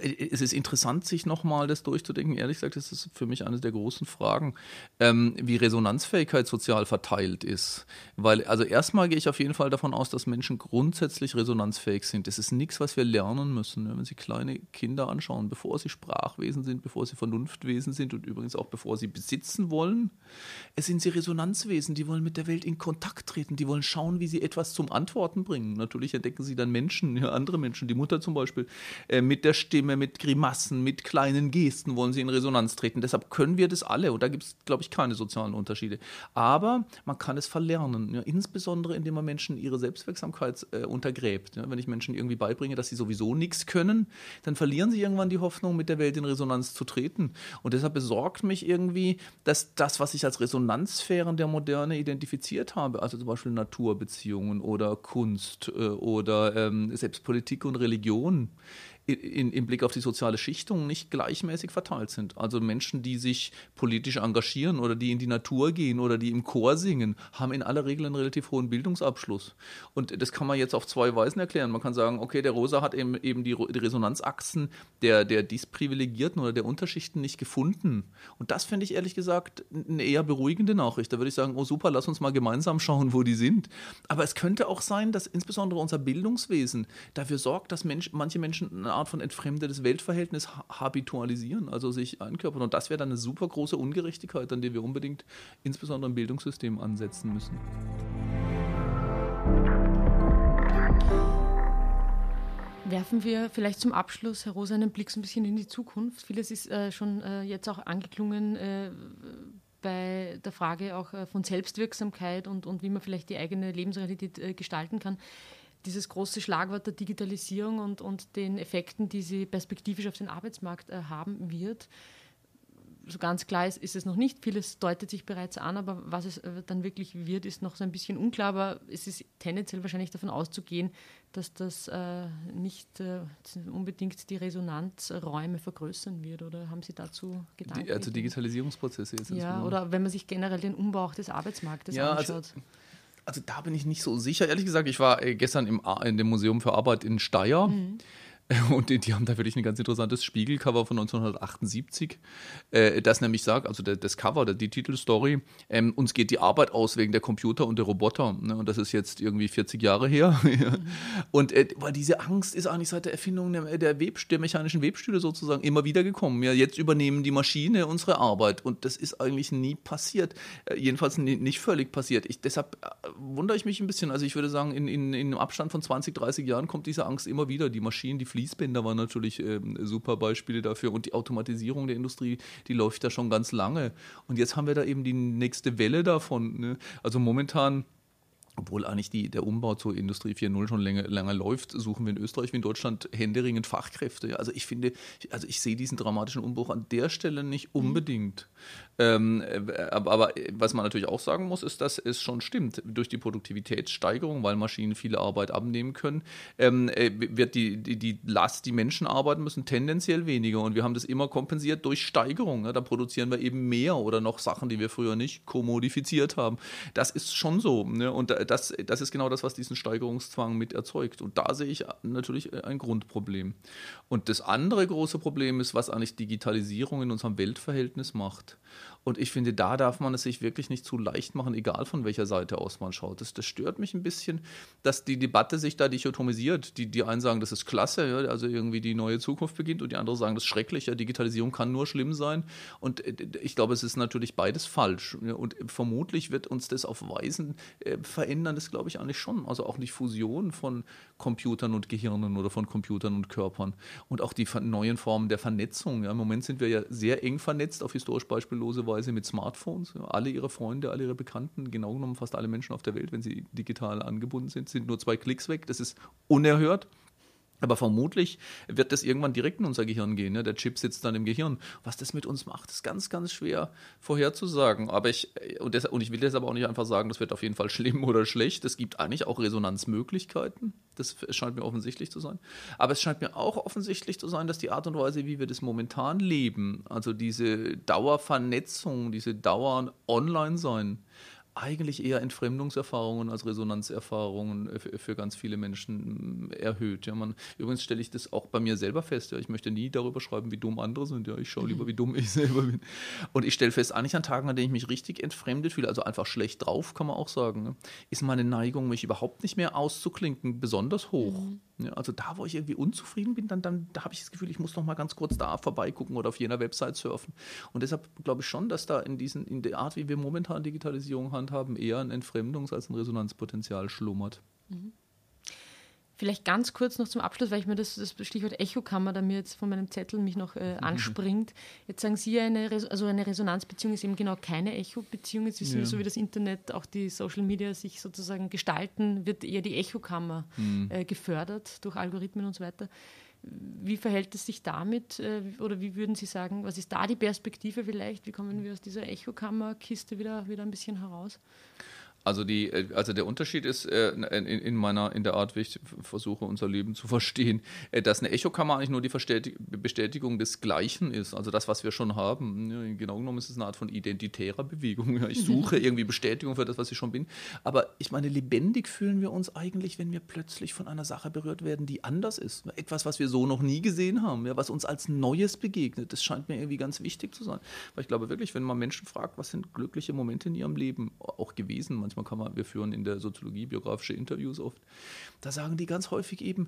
es ist interessant, sich nochmal das durchzudenken. Ehrlich gesagt, das ist für mich eine der großen Fragen, ähm, wie Resonanzfähigkeit sozial verteilt ist. Weil, also erstmal gehe ich auf jeden Fall davon aus, dass Menschen grundsätzlich resonanzfähig sind. Das ist nichts, was wir lernen müssen. Wenn Sie kleine Kinder anschauen, bevor sie Sprachwesen sind, bevor sie Vernunftwesen sind und übrigens auch bevor sie besitzen wollen, es sind sie Resonanzwesen. Die wollen mit der Welt in Kontakt treten. Die wollen schauen, wie sie etwas zum Antworten bringen. Natürlich entdecken sie dann Menschen, ja, andere Menschen, die Mutter zum Beispiel, äh, mit der Stimme Stimme, mit Grimassen, mit kleinen Gesten wollen sie in Resonanz treten. Deshalb können wir das alle und da gibt es, glaube ich, keine sozialen Unterschiede. Aber man kann es verlernen, ja, insbesondere indem man Menschen ihre Selbstwirksamkeit äh, untergräbt. Ja. Wenn ich Menschen irgendwie beibringe, dass sie sowieso nichts können, dann verlieren sie irgendwann die Hoffnung, mit der Welt in Resonanz zu treten. Und deshalb besorgt mich irgendwie, dass das, was ich als Resonanzsphären der Moderne identifiziert habe, also zum Beispiel Naturbeziehungen oder Kunst äh, oder ähm, selbst Politik und Religion, in, im Blick auf die soziale Schichtung nicht gleichmäßig verteilt sind. Also Menschen, die sich politisch engagieren oder die in die Natur gehen oder die im Chor singen, haben in aller Regel einen relativ hohen Bildungsabschluss. Und das kann man jetzt auf zwei Weisen erklären. Man kann sagen, okay, der Rosa hat eben, eben die, Resonanzachsen der, der Disprivilegierten oder der Unterschichten nicht gefunden. Und das finde ich ehrlich gesagt eine eher beruhigende Nachricht. Da würde ich sagen, oh super, lass uns mal gemeinsam schauen, wo die sind. Aber es könnte auch sein, dass insbesondere unser Bildungswesen dafür sorgt, dass Mensch, manche Menschen eine Art von entfremdetes Weltverhältnis habitualisieren, also sich einkörpern. Und das wäre dann eine super große Ungerechtigkeit, an der wir unbedingt insbesondere im Bildungssystem ansetzen müssen. Werfen wir vielleicht zum Abschluss, Herr Rosa, einen Blick so ein bisschen in die Zukunft. Vieles ist äh, schon äh, jetzt auch angeklungen äh, bei der Frage auch äh, von Selbstwirksamkeit und, und wie man vielleicht die eigene Lebensrealität äh, gestalten kann dieses große Schlagwort der Digitalisierung und, und den Effekten, die sie perspektivisch auf den Arbeitsmarkt äh, haben wird. So ganz klar ist, ist, es noch nicht. Vieles deutet sich bereits an, aber was es äh, dann wirklich wird, ist noch so ein bisschen unklar. Aber es ist tendenziell wahrscheinlich davon auszugehen, dass das äh, nicht äh, unbedingt die Resonanzräume vergrößern wird. Oder haben Sie dazu Gedanken? Die, also Digitalisierungsprozesse jetzt. Ja, oder wenn man sich generell den Umbau auch des Arbeitsmarktes ja, anschaut. Also also da bin ich nicht so sicher. Ehrlich gesagt, ich war äh, gestern im, in dem Museum für Arbeit in Steyr. Mhm. Und die, die, haben da wirklich ein ganz interessantes Spiegelcover von 1978, äh, das nämlich sagt, also der, das Cover, der, die Titelstory, ähm, uns geht die Arbeit aus wegen der Computer und der Roboter. Ne? Und das ist jetzt irgendwie 40 Jahre her. Und äh, weil diese Angst ist eigentlich seit der Erfindung der, der, Web, der mechanischen Webstühle sozusagen immer wieder gekommen. Ja, jetzt übernehmen die Maschine unsere Arbeit. Und das ist eigentlich nie passiert. Äh, jedenfalls nie, nicht völlig passiert. Ich, deshalb äh, wundere ich mich ein bisschen. Also ich würde sagen, in, in, in einem Abstand von 20, 30 Jahren kommt diese Angst immer wieder. Die Maschinen, die fliegen Fließbänder waren natürlich äh, super Beispiele dafür. Und die Automatisierung der Industrie, die läuft da schon ganz lange. Und jetzt haben wir da eben die nächste Welle davon. Ne? Also momentan obwohl eigentlich die, der Umbau zur Industrie 4.0 schon länger, länger läuft, suchen wir in Österreich wie in Deutschland händeringend Fachkräfte. Also ich finde, also ich sehe diesen dramatischen Umbruch an der Stelle nicht mhm. unbedingt. Ähm, aber, aber, was man natürlich auch sagen muss, ist, dass es schon stimmt. Durch die Produktivitätssteigerung, weil Maschinen viele Arbeit abnehmen können, ähm, äh, wird die, die, die Last, die Menschen arbeiten müssen, tendenziell weniger. Und wir haben das immer kompensiert durch Steigerung. Ja, da produzieren wir eben mehr oder noch Sachen, die wir früher nicht kommodifiziert haben. Das ist schon so. Ne? Und das, das ist genau das, was diesen Steigerungszwang mit erzeugt. Und da sehe ich natürlich ein Grundproblem. Und das andere große Problem ist, was eigentlich Digitalisierung in unserem Weltverhältnis macht. Und ich finde, da darf man es sich wirklich nicht zu leicht machen, egal von welcher Seite aus man schaut. Das, das stört mich ein bisschen, dass die Debatte sich da dichotomisiert. Die, die einen sagen, das ist klasse, ja, also irgendwie die neue Zukunft beginnt, und die anderen sagen, das ist schrecklich, ja, Digitalisierung kann nur schlimm sein. Und äh, ich glaube, es ist natürlich beides falsch. Und vermutlich wird uns das auf Weisen äh, verändern, das glaube ich eigentlich schon. Also auch die Fusion von Computern und Gehirnen oder von Computern und Körpern. Und auch die neuen Formen der Vernetzung. Ja, Im Moment sind wir ja sehr eng vernetzt auf historisch beispiellose Weise mit Smartphones. Alle ihre Freunde, alle ihre Bekannten, genau genommen fast alle Menschen auf der Welt, wenn sie digital angebunden sind, sind nur zwei Klicks weg. Das ist unerhört. Aber vermutlich wird das irgendwann direkt in unser Gehirn gehen. Ne? Der Chip sitzt dann im Gehirn. Was das mit uns macht, ist ganz, ganz schwer vorherzusagen. Aber ich, und, das, und ich will jetzt aber auch nicht einfach sagen, das wird auf jeden Fall schlimm oder schlecht. Es gibt eigentlich auch Resonanzmöglichkeiten. Das scheint mir offensichtlich zu sein. Aber es scheint mir auch offensichtlich zu sein, dass die Art und Weise, wie wir das momentan leben, also diese Dauervernetzung, diese Dauer online sein, eigentlich eher Entfremdungserfahrungen als Resonanzerfahrungen für ganz viele Menschen mm, erhöht. Ja, man, übrigens stelle ich das auch bei mir selber fest. Ja, ich möchte nie darüber schreiben, wie dumm andere sind. Ja, ich schaue lieber, wie dumm ich selber bin. Und ich stelle fest, eigentlich an Tagen, an denen ich mich richtig entfremdet fühle, also einfach schlecht drauf, kann man auch sagen, ne, ist meine Neigung, mich überhaupt nicht mehr auszuklinken, besonders hoch. Mhm. Ja, also da, wo ich irgendwie unzufrieden bin, dann, dann da habe ich das Gefühl, ich muss noch mal ganz kurz da vorbeigucken oder auf jener Website surfen. Und deshalb glaube ich schon, dass da in, diesen, in der Art, wie wir momentan Digitalisierung handhaben, eher ein Entfremdungs- als ein Resonanzpotenzial schlummert. Mhm. Vielleicht ganz kurz noch zum Abschluss, weil ich mir das, das Stichwort Echokammer da mir jetzt von meinem Zettel mich noch äh, anspringt. Jetzt sagen Sie, eine, also eine Resonanzbeziehung ist eben genau keine Echo-Beziehung. Jetzt wissen ja. wir, so wie das Internet, auch die Social Media sich sozusagen gestalten, wird eher die Echokammer mhm. äh, gefördert durch Algorithmen und so weiter. Wie verhält es sich damit äh, oder wie würden Sie sagen, was ist da die Perspektive vielleicht? Wie kommen wir aus dieser Echokammerkiste wieder, wieder ein bisschen heraus? Also, die, äh, also der Unterschied ist äh, in, in, meiner, in der Art, wie ich versuche, unser Leben zu verstehen, äh, dass eine Echokammer eigentlich nur die Bestätigung des Gleichen ist, also das, was wir schon haben. Ja, genau genommen ist es eine Art von identitärer Bewegung. Ja, ich suche irgendwie Bestätigung für das, was ich schon bin. Aber ich meine, lebendig fühlen wir uns eigentlich, wenn wir plötzlich von einer Sache berührt werden, die anders ist. Etwas, was wir so noch nie gesehen haben, ja, was uns als Neues begegnet. Das scheint mir irgendwie ganz wichtig zu sein. Weil ich glaube wirklich, wenn man Menschen fragt, was sind glückliche Momente in ihrem Leben auch gewesen, manchmal kann man, wir führen in der Soziologie biografische Interviews oft, da sagen die ganz häufig eben,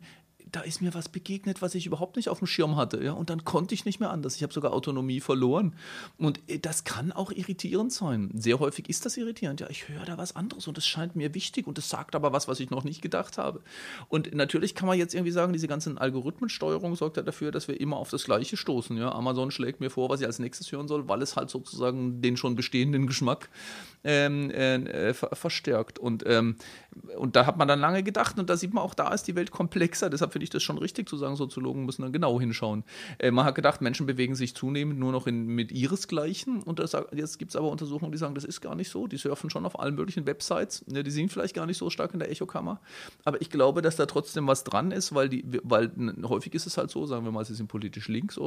da ist mir was begegnet, was ich überhaupt nicht auf dem Schirm hatte. Ja? Und dann konnte ich nicht mehr anders. Ich habe sogar Autonomie verloren. Und äh, das kann auch irritierend sein. Sehr häufig ist das irritierend. Ja, ich höre da was anderes und es scheint mir wichtig und es sagt aber was, was ich noch nicht gedacht habe. Und natürlich kann man jetzt irgendwie sagen, diese ganzen Algorithmensteuerung sorgt ja dafür, dass wir immer auf das Gleiche stoßen. Ja? Amazon schlägt mir vor, was ich als nächstes hören soll, weil es halt sozusagen den schon bestehenden Geschmack ähm, äh, äh verstärkt. Und, ähm, und da hat man dann lange gedacht und da sieht man auch, da ist die Welt komplexer. Deshalb finde ich das schon richtig zu sagen, Soziologen müssen dann genau hinschauen. Äh, man hat gedacht, Menschen bewegen sich zunehmend nur noch in, mit ihresgleichen. Und das, jetzt gibt es aber Untersuchungen, die sagen, das ist gar nicht so. Die surfen schon auf allen möglichen Websites. Ja, die sind vielleicht gar nicht so stark in der Echokammer. Aber ich glaube, dass da trotzdem was dran ist, weil, die, weil häufig ist es halt so, sagen wir mal, sie sind politisch links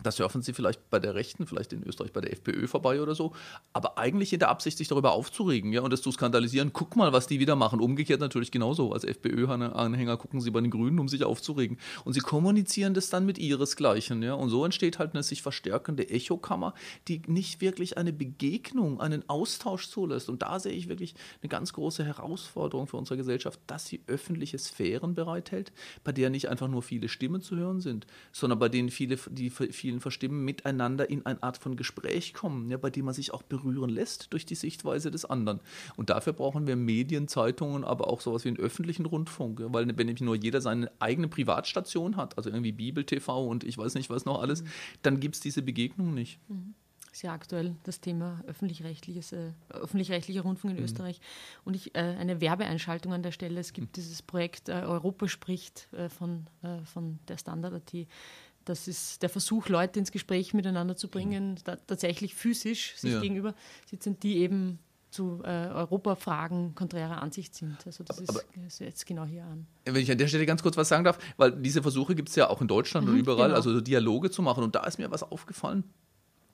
orientiert. Da surfen sie vielleicht bei der Rechten, vielleicht in Österreich bei der FPÖ vorbei oder so, aber eigentlich in der Absicht, sich darüber aufzuregen ja, und das zu skandalisieren. Guck mal, was die wieder machen. Umgekehrt natürlich genauso. Als FPÖ-Anhänger gucken sie bei den Grünen, um sich aufzuregen. Und sie kommunizieren das dann mit ihresgleichen. Ja, und so entsteht halt eine sich verstärkende Echokammer, die nicht wirklich eine Begegnung, einen Austausch zulässt. Und da sehe ich wirklich eine ganz große Herausforderung für unsere Gesellschaft, dass sie öffentliche Sphären bereithält, bei der nicht einfach nur viele Stimmen zu hören sind, sondern bei denen viele, die viele vielen Verstimmen miteinander in eine Art von Gespräch kommen, ja, bei dem man sich auch berühren lässt durch die Sichtweise des anderen. Und dafür brauchen wir Medien, Zeitungen, aber auch sowas wie einen öffentlichen Rundfunk, ja, weil wenn nämlich nur jeder seine eigene Privatstation hat, also irgendwie Bibel TV und ich weiß nicht was noch alles, mhm. dann gibt es diese Begegnung nicht. Mhm sehr aktuell das Thema öffentlich-rechtliches, äh, öffentlich-rechtlicher Rundfunk in mhm. Österreich. Und ich, äh, eine Werbeeinschaltung an der Stelle. Es gibt mhm. dieses Projekt äh, Europa spricht äh, von, äh, von der Standard.at das ist der Versuch, Leute ins Gespräch miteinander zu bringen, da, tatsächlich physisch sich ja. gegenüber sitzen, die eben zu äh, Europafragen konträrer Ansicht sind. Also das aber, ist, jetzt genau hier an. Wenn ich an der Stelle ganz kurz was sagen darf, weil diese Versuche gibt es ja auch in Deutschland mhm, und überall, genau. also Dialoge zu machen. Und da ist mir was aufgefallen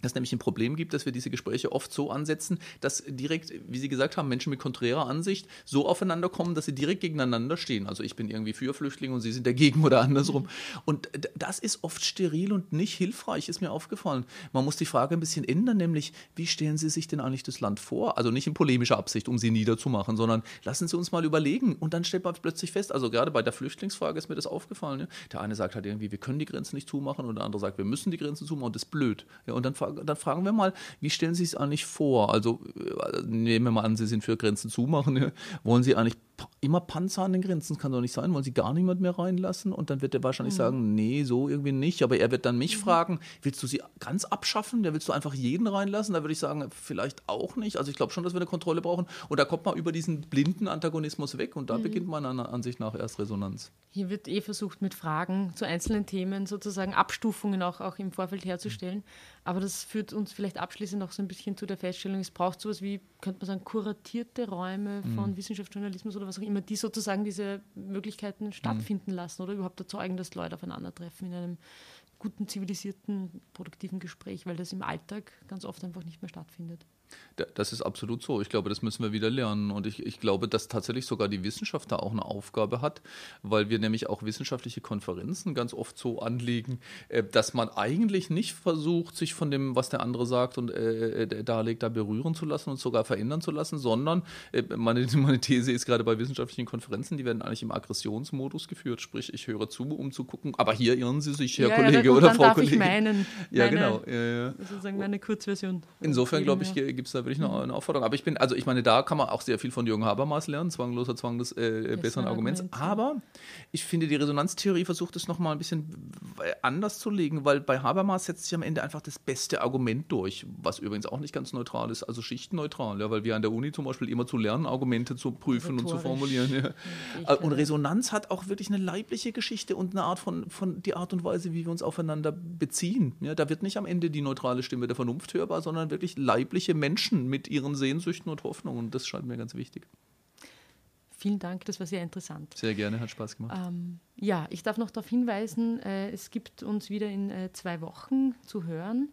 dass nämlich ein Problem gibt, dass wir diese Gespräche oft so ansetzen, dass direkt, wie Sie gesagt haben, Menschen mit konträrer Ansicht so aufeinander kommen, dass sie direkt gegeneinander stehen. Also ich bin irgendwie für Flüchtlinge und Sie sind dagegen oder andersrum. Und das ist oft steril und nicht hilfreich, ist mir aufgefallen. Man muss die Frage ein bisschen ändern, nämlich, wie stellen Sie sich denn eigentlich das Land vor? Also nicht in polemischer Absicht, um sie niederzumachen, sondern lassen Sie uns mal überlegen. Und dann stellt man plötzlich fest, also gerade bei der Flüchtlingsfrage ist mir das aufgefallen. Ja? Der eine sagt halt irgendwie, wir können die Grenzen nicht zumachen und der andere sagt, wir müssen die Grenzen zumachen und das ist blöd. Ja, und dann dann fragen wir mal, wie stellen Sie es eigentlich vor? Also äh, nehmen wir mal an, Sie sind für Grenzen zumachen. Wollen Sie eigentlich immer Panzer an den Grenzen? Das kann doch nicht sein. Wollen Sie gar niemand mehr reinlassen? Und dann wird er wahrscheinlich mhm. sagen, nee, so irgendwie nicht. Aber er wird dann mich mhm. fragen, willst du sie ganz abschaffen? Da willst du einfach jeden reinlassen? Da würde ich sagen, vielleicht auch nicht. Also ich glaube schon, dass wir eine Kontrolle brauchen. Und da kommt man über diesen blinden Antagonismus weg. Und da mhm. beginnt meiner Ansicht nach erst Resonanz. Hier wird eh versucht, mit Fragen zu einzelnen Themen sozusagen Abstufungen auch, auch im Vorfeld herzustellen. Aber das führt uns vielleicht abschließend noch so ein bisschen zu der Feststellung, es braucht sowas wie, könnte man sagen, kuratierte Räume von mhm. Wissenschaft, Journalismus oder was auch immer, die sozusagen diese Möglichkeiten stattfinden mhm. lassen oder überhaupt erzeugen, dass Leute aufeinandertreffen in einem guten, zivilisierten, produktiven Gespräch, weil das im Alltag ganz oft einfach nicht mehr stattfindet. Das ist absolut so. Ich glaube, das müssen wir wieder lernen. Und ich, ich glaube, dass tatsächlich sogar die Wissenschaft da auch eine Aufgabe hat, weil wir nämlich auch wissenschaftliche Konferenzen ganz oft so anlegen, äh, dass man eigentlich nicht versucht, sich von dem, was der andere sagt und äh, äh darlegt, da berühren zu lassen und sogar verändern zu lassen, sondern äh, meine, meine These ist gerade bei wissenschaftlichen Konferenzen, die werden eigentlich im Aggressionsmodus geführt. Sprich, ich höre zu, um zu gucken, aber hier irren Sie sich, Herr ja, Kollege. Ja, oder Frau darf Kollege. ich meinen, ja, meine, genau. Ja, ja. sozusagen meine Kurzversion. Insofern glaube ich. Gibt es da wirklich noch eine Aufforderung. Aber ich bin, also ich meine, da kann man auch sehr viel von Jürgen Habermas lernen, zwangloser Zwang des äh, besseren Arguments. Argument. Aber ich finde, die Resonanztheorie versucht es nochmal ein bisschen anders zu legen, weil bei Habermas setzt sich am Ende einfach das beste Argument durch, was übrigens auch nicht ganz neutral ist, also schichtenneutral, ja, weil wir an der Uni zum Beispiel immer zu lernen, Argumente zu prüfen und zu Rhetorisch. formulieren. Ja. Äh, Und äh, Resonanz hat auch wirklich eine leibliche Geschichte und eine Art von, von die Art und Weise, wie wir uns aufeinander beziehen. Ja, da wird nicht am Ende die neutrale Stimme der Vernunft hörbar, sondern wirklich leibliche Menschen mit ihren Sehnsüchten und Hoffnungen. Und das scheint mir ganz wichtig. Vielen Dank, das war sehr interessant. Sehr gerne, hat Spaß gemacht. Ähm, ja, ich darf noch darauf hinweisen, äh, es gibt uns wieder in äh, zwei Wochen zu hören,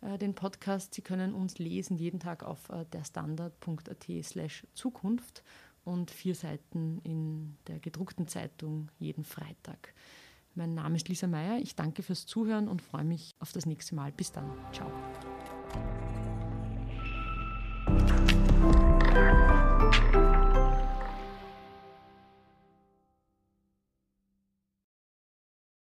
äh, den Podcast. Sie können uns lesen jeden Tag auf äh, derstandard.at slash Zukunft und vier Seiten in der gedruckten Zeitung jeden Freitag. Mein Name ist Lisa Meyer. Ich danke fürs Zuhören und freue mich auf das nächste Mal. Bis dann. Ciao. Thank you.